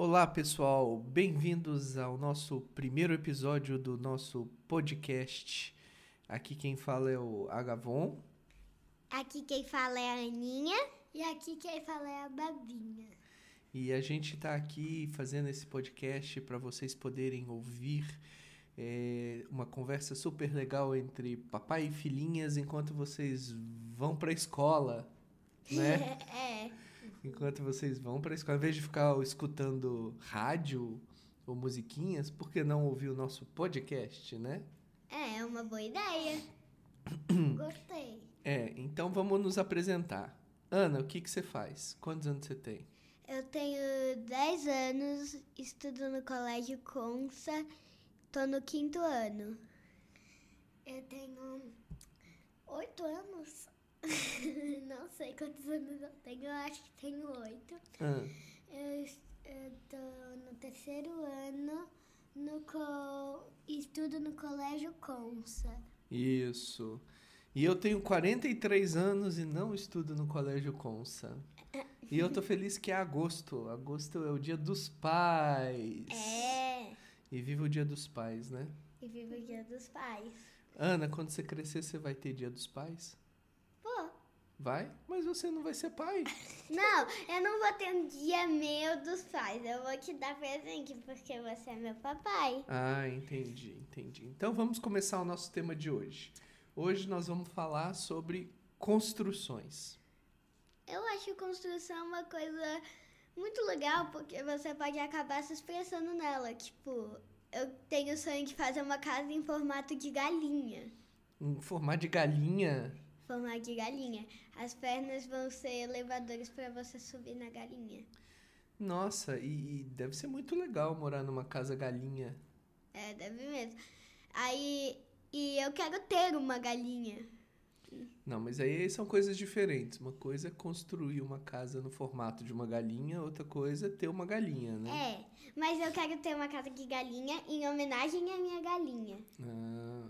Olá, pessoal. Bem-vindos ao nosso primeiro episódio do nosso podcast. Aqui quem fala é o Agavon. Aqui quem fala é a Aninha. E aqui quem fala é a Babinha. E a gente está aqui fazendo esse podcast para vocês poderem ouvir é, uma conversa super legal entre papai e filhinhas enquanto vocês vão para a escola, né? é. Enquanto vocês vão para a escola, ao invés de ficar escutando rádio ou musiquinhas, por que não ouvir o nosso podcast, né? É, é uma boa ideia. Gostei. É, então vamos nos apresentar. Ana, o que, que você faz? Quantos anos você tem? Eu tenho 10 anos, estudo no Colégio Consa, tô no quinto ano. Eu tenho oito anos. Não sei quantos anos eu tenho, eu acho que tenho oito. Ah, Eu, es- eu tô no terceiro ano, no co... estudo no Colégio Consa. isso. E eu tenho 43 anos e não estudo no Colégio Consa. E eu tô feliz que é agosto. Agosto é o dia dos pais. É. E viva o dia dos pais, né? E viva o Dia dos Pais. Ana, quando você crescer, você vai ter dia dos pais? Vai? Mas você não vai ser pai. não, eu não vou ter um dia meu dos pais. Eu vou te dar presente porque você é meu papai. Ah, entendi, entendi. Então vamos começar o nosso tema de hoje. Hoje nós vamos falar sobre construções. Eu acho construção uma coisa muito legal porque você pode acabar se expressando nela. Tipo, eu tenho o sonho de fazer uma casa em formato de galinha. Em formato de galinha. Formato de galinha. As pernas vão ser elevadores para você subir na galinha. Nossa, e, e deve ser muito legal morar numa casa galinha. É, deve mesmo. Aí, e eu quero ter uma galinha. Não, mas aí são coisas diferentes. Uma coisa é construir uma casa no formato de uma galinha, outra coisa é ter uma galinha, né? É, mas eu quero ter uma casa de galinha em homenagem à minha galinha. Ah,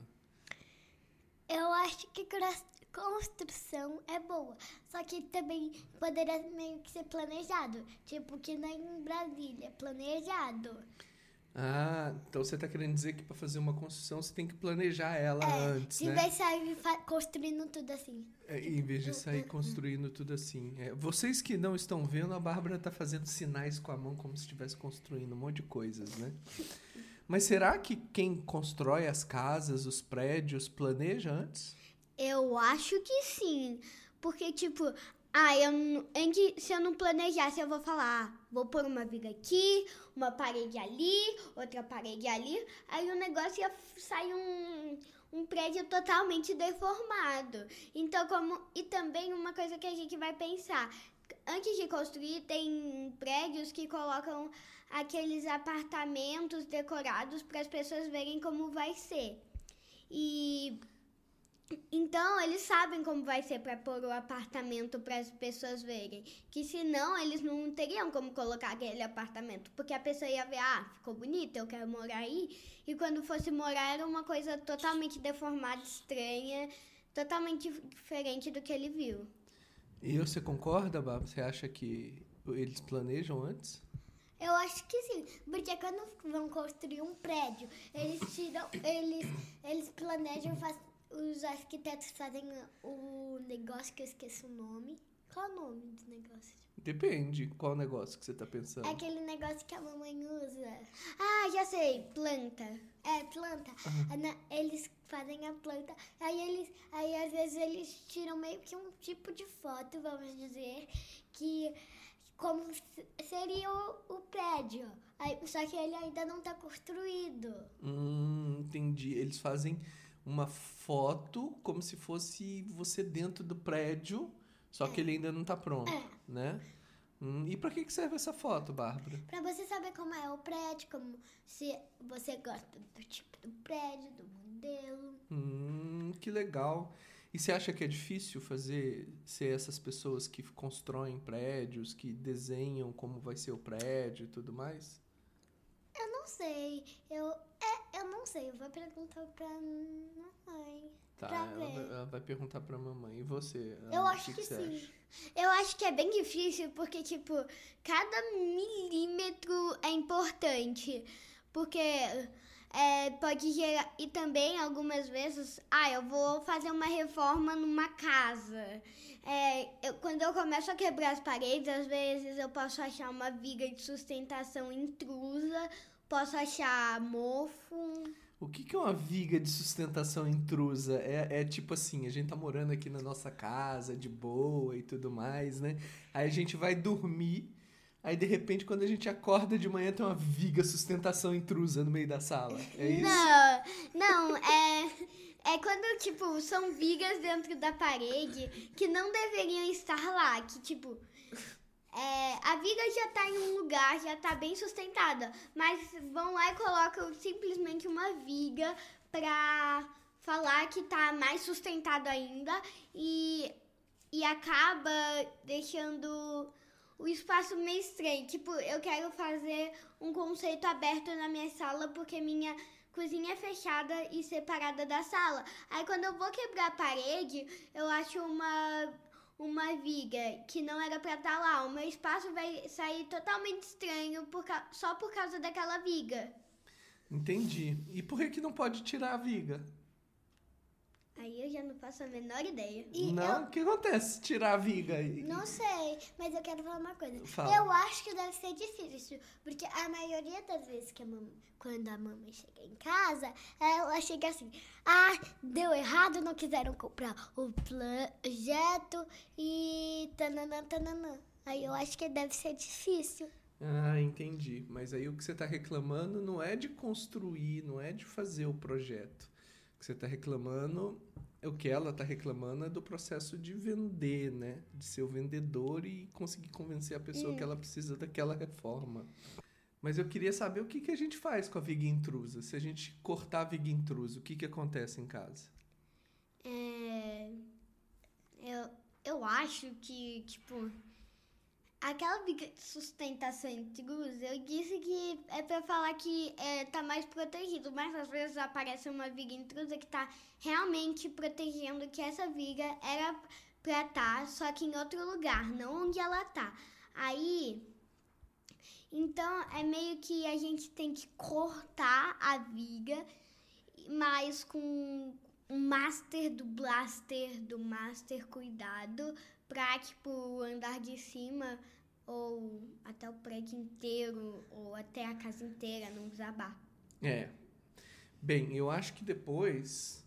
Eu acho que construção é boa, só que também poderia meio que ser planejado, tipo que nem em Brasília, planejado. Ah, então você está querendo dizer que para fazer uma construção você tem que planejar ela antes, É, de né? vez sair fa- construindo tudo assim. É, em vez de sair construindo tudo assim. É, vocês que não estão vendo, a Bárbara está fazendo sinais com a mão como se estivesse construindo um monte de coisas, né? Mas será que quem constrói as casas, os prédios, planeja antes? Eu acho que sim. Porque, tipo, ah, eu, antes, se eu não planejasse, eu vou falar, ah, vou pôr uma viga aqui, uma parede ali, outra parede ali. Aí o negócio ia sair um, um prédio totalmente deformado. Então, como. E também uma coisa que a gente vai pensar. Antes de construir, tem prédios que colocam aqueles apartamentos decorados para as pessoas verem como vai ser. E então, eles sabem como vai ser para pôr o apartamento para as pessoas verem. Que senão eles não teriam como colocar aquele apartamento. Porque a pessoa ia ver, ah, ficou bonito, eu quero morar aí. E quando fosse morar, era uma coisa totalmente deformada, estranha, totalmente diferente do que ele viu. E você concorda, Bárbara? Você acha que eles planejam antes? Eu acho que sim, porque quando vão construir um prédio, eles tiram, eles, eles planejam, faz, os arquitetos fazem o negócio que eu esqueço o nome. Qual o nome do negócio? Depende qual negócio que você está pensando. É aquele negócio que a mamãe usa. Ah, já sei, planta. É, planta. Na- Eles fazem a planta. Aí eles. Aí às vezes eles tiram meio que um tipo de foto, vamos dizer, que como se- seria o, o prédio. Aí, só que ele ainda não está construído. Hum, entendi. Eles fazem uma foto como se fosse você dentro do prédio, só que ele ainda não está pronto, né? Hum, e para que que serve essa foto, Bárbara? Pra você saber como é o prédio, como se você gosta do tipo do prédio, do modelo. Hum, que legal. E você acha que é difícil fazer ser essas pessoas que constroem prédios, que desenham como vai ser o prédio e tudo mais? Eu não sei. Eu, é, Eu não sei, eu vou perguntar pra mamãe. Tá, Pra ela, ela vai perguntar pra mamãe. E você? Eu acho que você sim. acha? Eu acho que é bem difícil porque, tipo, cada milímetro é importante. Porque é, pode gerar. E também, algumas vezes, ah, eu vou fazer uma reforma numa casa. É, eu- quando eu começo a quebrar as paredes, às vezes eu posso achar uma viga de sustentação intrusa, posso achar mofo. O que, que é uma viga de sustentação intrusa? É, é tipo assim, a gente tá morando aqui na nossa casa, de boa e tudo mais, né? Aí a gente vai dormir, aí de repente quando a gente acorda de manhã tem uma viga sustentação intrusa no meio da sala. É isso? Não, não, é, é quando, tipo, são vigas dentro da parede que não deveriam estar lá. Que, tipo, é, a viga já tá em um lugar, já tá bem sustentada. Mas vão lá e colocam simplesmente uma viga pra falar que tá mais sustentado ainda e, e acaba deixando o espaço meio estranho. Tipo, eu quero fazer um conceito aberto na minha sala porque minha cozinha é fechada e separada da sala. Aí quando eu vou quebrar a parede, eu acho uma uma viga que não era pra estar lá. O meu espaço vai sair totalmente estranho por ca- só por causa daquela viga. Entendi. E por que que não pode tirar a viga? Aí eu já não faço a menor ideia. E não? O que acontece tirar a viga? E- Não sei, mas eu quero falar uma coisa. Fala. Eu acho que deve ser difícil, porque a maioria das vezes que a mamãe, quando a mamãe chega em casa, ela chega assim: ah, deu errado, não quiseram comprar o projeto e tananã, tananã. Aí eu acho que deve ser difícil. Ah, entendi. Mas aí o que você está reclamando não é de construir, não é de fazer o projeto. Que você está reclamando, o que ela está reclamando é do processo de vender, né? De ser o vendedor e conseguir convencer a pessoa que ela precisa daquela reforma. Mas eu queria saber o que, que a gente faz com a viga intrusa. Se a gente cortar a viga intrusa, o que, que acontece em casa? É, eu, eu acho que, tipo, aquela viga de sustentação intrusa, eu disse que é pra falar que é, tá mais protegido, mas às vezes aparece uma viga intrusa que tá realmente protegendo que essa viga era pra estar, só que em outro lugar, não onde ela tá. Aí, então é meio que a gente tem que cortar a viga, mas com um master do blaster do master cuidado pra, tipo, andar de cima ou até o prédio inteiro ou até a casa inteira não desabar. É. Bem, eu acho que depois,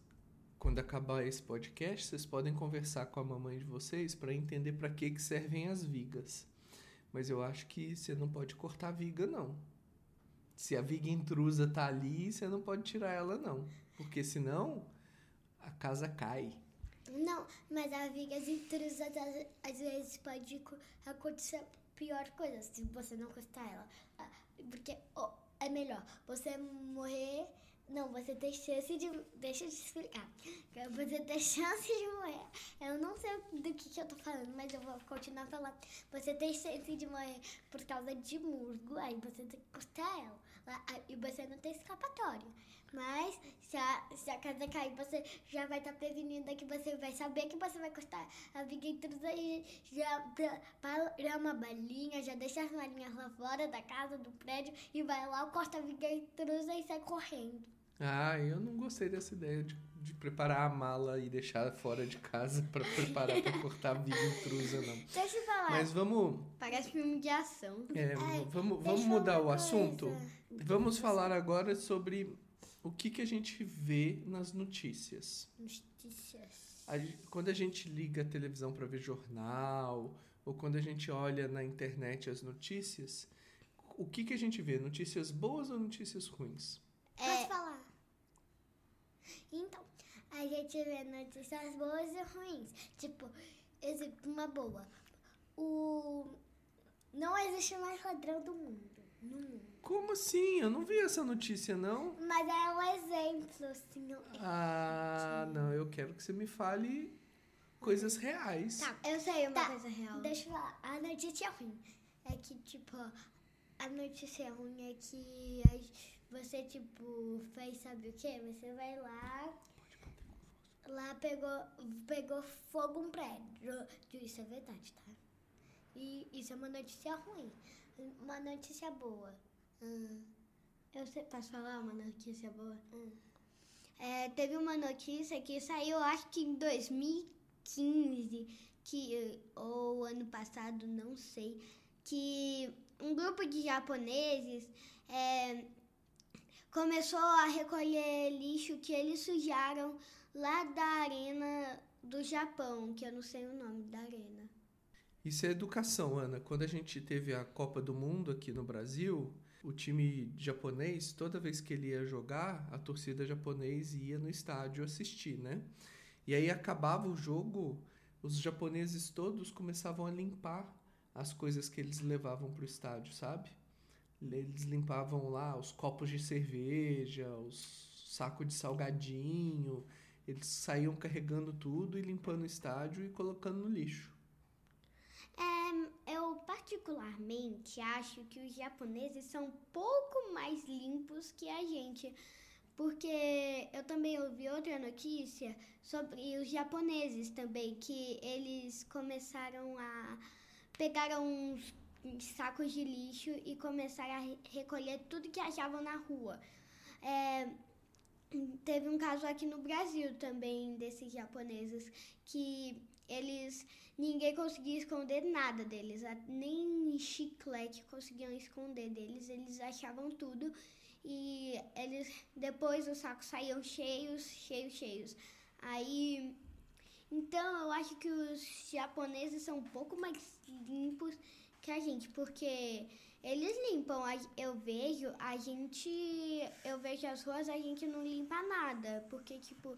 quando acabar esse podcast, vocês podem conversar com a mamãe de vocês para entender para que que servem as vigas. Mas eu acho que você não pode cortar a viga não. Se a viga intrusa tá ali, você não pode tirar ela não, porque senão a casa cai. Não, mas a intrusas às, às vezes pode co- acontecer pior coisa se você não cortar ela. Ah, Porque ó, é melhor você morrer. Não, você tem chance de. Deixa eu te explicar. Você tem chance de morrer. Eu não sei do que, que eu tô falando, mas eu vou continuar falando. Você tem chance de morrer por causa de musgo, aí você tem que cortar ela. Aí- E você não tem escapatória. Mas se a, se a casa cair, você já vai estar prevenida que você vai saber que você vai cortar a viga intrusa e já pra- para uma balinha, já deixa as balinhas lá fora da casa, do prédio e vai lá, corta a viga intrusa e sai correndo. Ah, eu não gostei dessa ideia de, de preparar a mala e deixar fora de casa para preparar para cortar a viga intrusa não. Deixa eu falar. Mas vamos Parece filme de ação. É, Ai, vamos, vamos mudar o uma assunto? coisa. Vamos falar agora sobre o que, que a gente vê nas notícias. Notícias. A quando a gente liga a televisão para ver jornal, ou quando a gente olha na internet as notícias, o que, que a gente vê? Notícias boas ou notícias ruins? Posso falar? Então, a gente vê notícias boas e ruins. Tipo, exemplo, uma boa. O... Não existe mais ladrão do mundo. Mundo. Como assim? Eu não vi essa notícia, não. Mas é um exemplo, assim. Ah, não, eu quero que você me fale coisas reais. Tá. Eu sei uma Tá, coisa real. Deixa eu falar. A notícia ruim é que, tipo, a notícia ruim é que você, tipo, fez sabe o quê? Você vai lá. Lá pegou, pegou fogo um prédio. Isso é verdade, tá? E isso é uma notícia ruim. Uma notícia boa. Hum. Eu sei, posso falar uma notícia boa? Hum. É, teve uma notícia que saiu, acho que em 2015, que, ou ano passado, não sei, que um grupo de japoneses é, começou a recolher lixo que eles sujaram lá da arena do Japão, que eu não sei o nome da arena. Isso é educação, Ana. Quando a gente teve a Copa do Mundo aqui no Brasil, o time japonês, toda vez que ele ia jogar, a torcida japonesa ia no estádio assistir, né? E aí acabava o jogo, os japoneses todos começavam a limpar as coisas que eles levavam para o estádio, sabe? Eles limpavam lá os copos de cerveja, os sacos de salgadinho, eles saíam carregando tudo e limpando o estádio e colocando no lixo. É, eu particularmente acho que os japoneses são um pouco mais limpos que a gente. Porque eu também ouvi outra notícia sobre os japoneses também, que eles começaram a pegar uns sacos de lixo e começaram a recolher tudo que achavam na rua. É, teve um caso aqui no Brasil também desses japoneses que eles ninguém conseguia esconder nada deles, nem chiclete conseguiam esconder deles, eles achavam tudo e eles depois os sacos saíam cheios, cheios, cheios. Aí então eu acho que os japoneses são um pouco mais limpos que a gente, porque eles limpam, eu vejo, a gente, eu vejo as ruas, a gente não limpa nada, porque tipo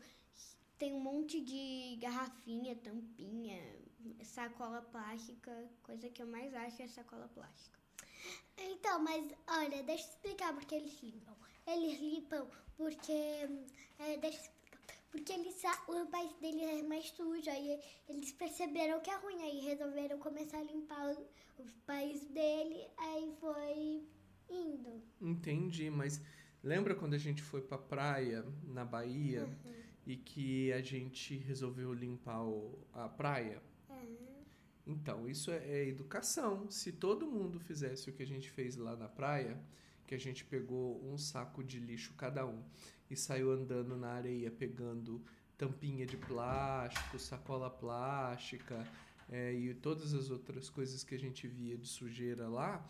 tem um monte de garrafinha, tampinha, sacola plástica, coisa que eu mais acho é sacola plástica. Então, mas olha, deixa eu explicar porque eles limpam. Eles limpam porque. É, deixa eu explicar. Porque eles, o país deles é mais sujo, aí eles perceberam que é ruim, aí resolveram começar a limpar o, o país dele, aí foi indo. Entendi, mas lembra quando a gente foi pra praia na Bahia? Uhum e que a gente resolveu limpar o, a praia. Uhum. Então, isso é, é, educação. Se todo mundo fizesse o que a gente fez lá na praia, que a gente pegou um saco de lixo cada um e saiu andando na areia pegando tampinha de plástico, sacola plástica é, e todas as outras coisas que a gente via de sujeira lá,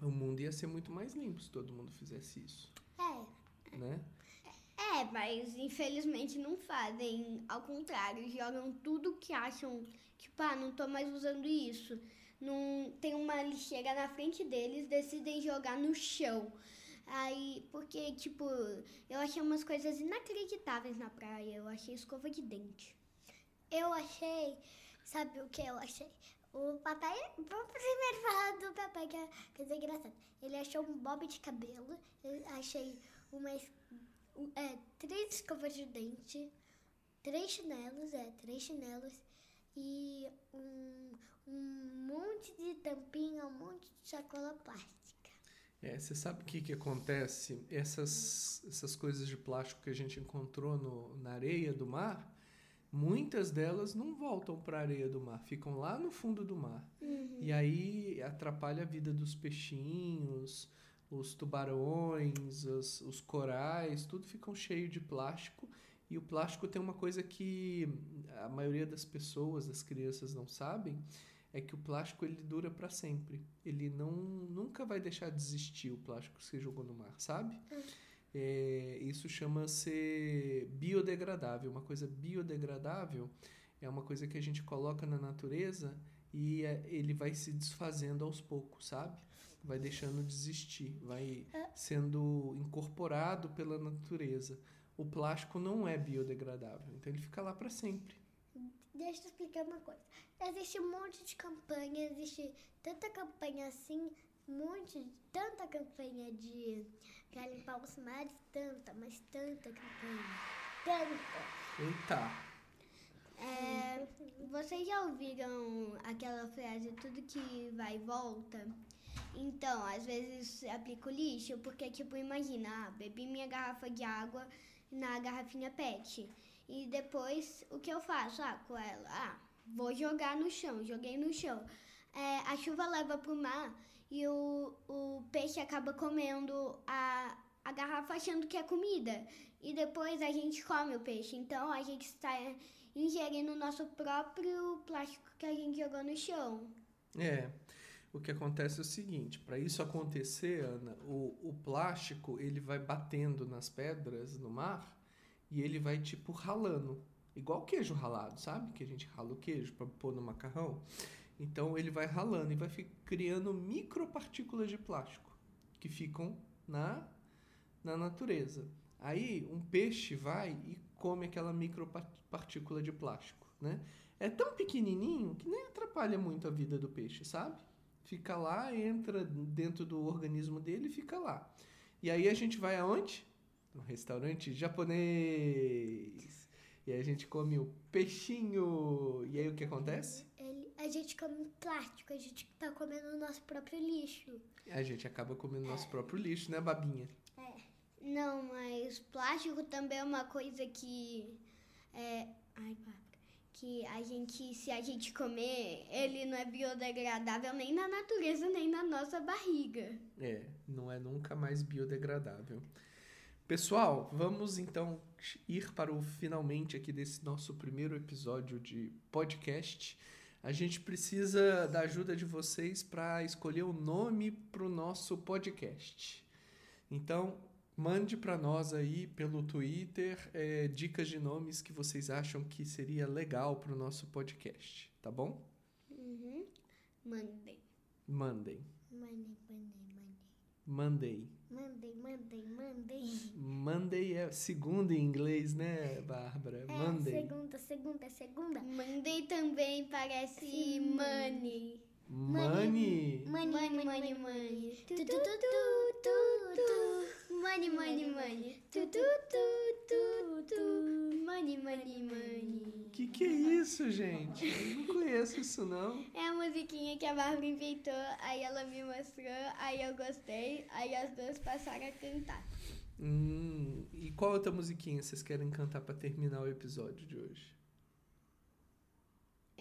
o mundo ia ser muito mais limpo se todo mundo fizesse isso. É. Né? É, mas infelizmente não fazem. Ao contrário, jogam tudo que acham. Tipo, ah, não tô mais usando isso. Não, tem uma lixeira na frente deles, decidem jogar no chão. Aí, porque, tipo, eu achei umas coisas inacreditáveis na praia. Eu achei escova de dente. Eu achei. Sabe o que eu achei? O papai. Vamos primeiro falar do papai, que é coisa engraçada. Ele achou um bob de cabelo. Eu achei uma é, três escovas de dente, três chinelos, é, três chinelos e um, um monte de tampinha, um monte de sacola plástica. É, você sabe o que, que acontece? Essas, essas coisas de plástico que a gente encontrou no, na areia do mar, muitas delas não voltam para a areia do mar, ficam lá no fundo do mar. Uhum. E aí atrapalha a vida dos peixinhos, os tubarões, os, os corais, tudo ficam cheio de plástico. E o plástico tem uma coisa que a maioria das pessoas, das crianças não sabem, é que o plástico ele dura para sempre. Ele não nunca vai deixar de existir o plástico que você jogou no mar, sabe? É, isso chama-se biodegradável. Uma coisa biodegradável é uma coisa que a gente coloca na natureza e é, ele vai se desfazendo aos poucos, sabe? Vai deixando de existir, vai sendo incorporado pela natureza. O plástico não é biodegradável, então ele fica lá para sempre. Deixa eu explicar uma coisa. Existe um monte de campanha, existe tanta campanha assim, um monte, tanta campanha de para limpar os mares, tanta, mas tanta campanha, tanta. Eita. É, vocês já ouviram aquela frase tudo que vai e volta? Então, às vezes aplico lixo, porque, tipo, imagina, ah, bebi minha garrafa de água na garrafinha PET. E depois, o que eu faço? Ah, com ela, ah, vou jogar no chão, joguei no chão. É, a chuva leva pro mar e o, o peixe acaba comendo a, a garrafa achando que é comida. E depois a gente come o peixe. Então, a gente está ingerindo o nosso próprio plástico que a gente jogou no chão. É. O que acontece é o seguinte, para isso acontecer, Ana, o, o plástico ele vai batendo nas pedras no mar e ele vai tipo ralando, igual queijo ralado, sabe? Que a gente rala o queijo para pôr no macarrão. Então ele vai ralando e vai criando micropartículas de plástico que ficam na, na natureza. Aí um peixe vai e come aquela micropartícula de plástico, né? É tão pequenininho que nem atrapalha muito a vida do peixe, sabe? Fica lá, entra dentro do organismo dele e fica lá. E aí a gente vai aonde? No restaurante japonês. E aí a gente come o peixinho. E aí o que acontece? Ele, a gente come plástico, a gente tá comendo o nosso próprio lixo. A gente acaba comendo o nosso próprio lixo, né, babinha? É. Não, mas plástico também é uma coisa que. É... Ai, Bárbara. Que a gente, se a gente comer, ele não é biodegradável nem na natureza, nem na nossa barriga. É, não é nunca mais biodegradável. Pessoal, vamos então ir para o finalmente aqui desse nosso primeiro episódio de podcast. A gente precisa da ajuda de vocês para escolher o nome para o nosso podcast. Então, Mande para nós aí pelo Twitter é, dicas de nomes que vocês acham que seria legal para o nosso podcast, tá bom? Uhum. Mandem. Mandem. Mandem, mandem, mandem. Mandem, mandem, mandem. Monday é segunda em inglês, né, Bárbara? É, Monday. segunda, segunda, segunda. Monday também parece Sim. money. Money. Money, Money, money, money. Tu, tu, tu, tu, tu, tu. Money, money, money. Tu, tu, tu, tu, tu. Money, money, money. Que que é isso, gente? Eu não conheço isso não. É a musiquinha que a Bárbara inventou, aí ela me mostrou, aí eu gostei, aí as duas passaram a cantar. Hum, e qual outra musiquinha vocês querem cantar para terminar o episódio de hoje?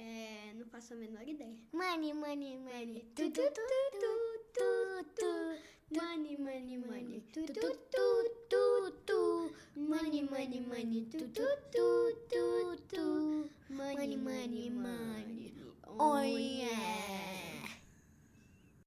É, não faço a menor ideia. Money, money, money. Tu, tu, tu, tu, tu, tu. Money, money, money. Tu, tu, tu, tu, tu. Money, money, money. Tu, tu, tu, tu, tu. Money, money, money. Oh, yeah.